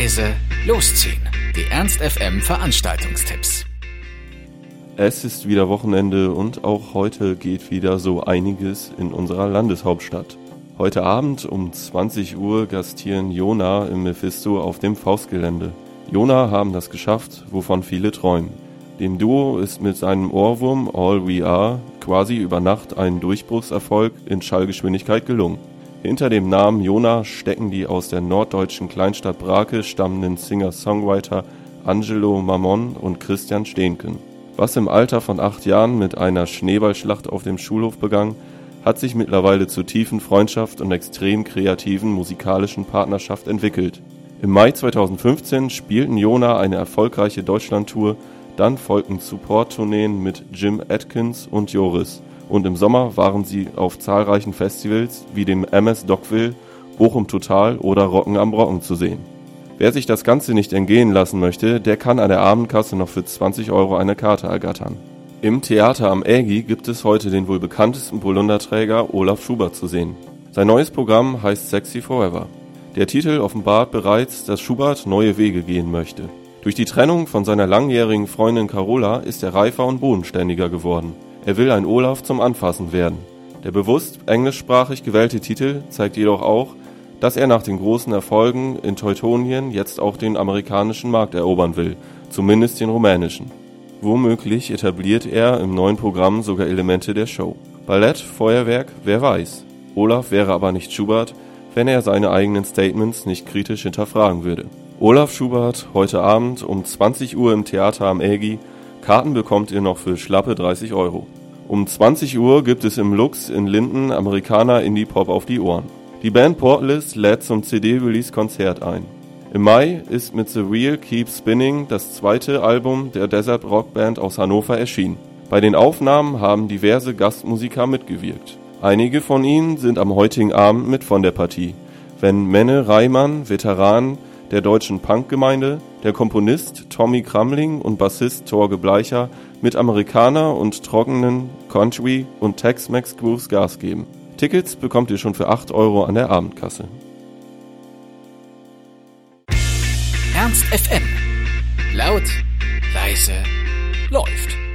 leise, losziehen. Die Ernst FM Veranstaltungstipps. Es ist wieder Wochenende und auch heute geht wieder so einiges in unserer Landeshauptstadt. Heute Abend um 20 Uhr gastieren Jona im Mephisto auf dem Faustgelände. Jona haben das geschafft, wovon viele träumen. Dem Duo ist mit seinem Ohrwurm All We Are quasi über Nacht ein Durchbruchserfolg in Schallgeschwindigkeit gelungen. Hinter dem Namen Jona stecken die aus der norddeutschen Kleinstadt Brake stammenden Singer-Songwriter Angelo Mamon und Christian Stehnken. Was im Alter von acht Jahren mit einer Schneeballschlacht auf dem Schulhof begann, hat sich mittlerweile zur tiefen Freundschaft und extrem kreativen musikalischen Partnerschaft entwickelt. Im Mai 2015 spielten Jona eine erfolgreiche Deutschlandtour, dann folgten Support-Tourneen mit Jim Atkins und Joris und im Sommer waren sie auf zahlreichen Festivals wie dem MS Dockville, Bochum Total oder Rocken am Brocken zu sehen. Wer sich das Ganze nicht entgehen lassen möchte, der kann an der Abendkasse noch für 20 Euro eine Karte ergattern. Im Theater am Ägi gibt es heute den wohl bekanntesten Polunderträger Olaf Schubert zu sehen. Sein neues Programm heißt Sexy Forever. Der Titel offenbart bereits, dass Schubert neue Wege gehen möchte. Durch die Trennung von seiner langjährigen Freundin Carola ist er reifer und bodenständiger geworden. Er will ein Olaf zum Anfassen werden. Der bewusst englischsprachig gewählte Titel zeigt jedoch auch, dass er nach den großen Erfolgen in Teutonien jetzt auch den amerikanischen Markt erobern will, zumindest den rumänischen. Womöglich etabliert er im neuen Programm sogar Elemente der Show. Ballett, Feuerwerk, wer weiß. Olaf wäre aber nicht Schubert, wenn er seine eigenen Statements nicht kritisch hinterfragen würde. Olaf Schubert heute Abend um 20 Uhr im Theater am Ägi Karten bekommt ihr noch für schlappe 30 Euro. Um 20 Uhr gibt es im Lux in Linden Amerikaner Indie-Pop auf die Ohren. Die Band Portless lädt zum CD-Release-Konzert ein. Im Mai ist mit The Real Keep Spinning das zweite Album der Desert Rock Band aus Hannover erschienen. Bei den Aufnahmen haben diverse Gastmusiker mitgewirkt. Einige von ihnen sind am heutigen Abend mit von der Partie, wenn Menne Reimann, Veteran der deutschen Punkgemeinde, der Komponist Tommy Kramling und Bassist Torge Bleicher mit Amerikaner und trockenen Country und Tex-Mex Grooves Gas geben. Tickets bekommt ihr schon für 8 Euro an der Abendkasse. Ernst FM. Laut, leise, läuft.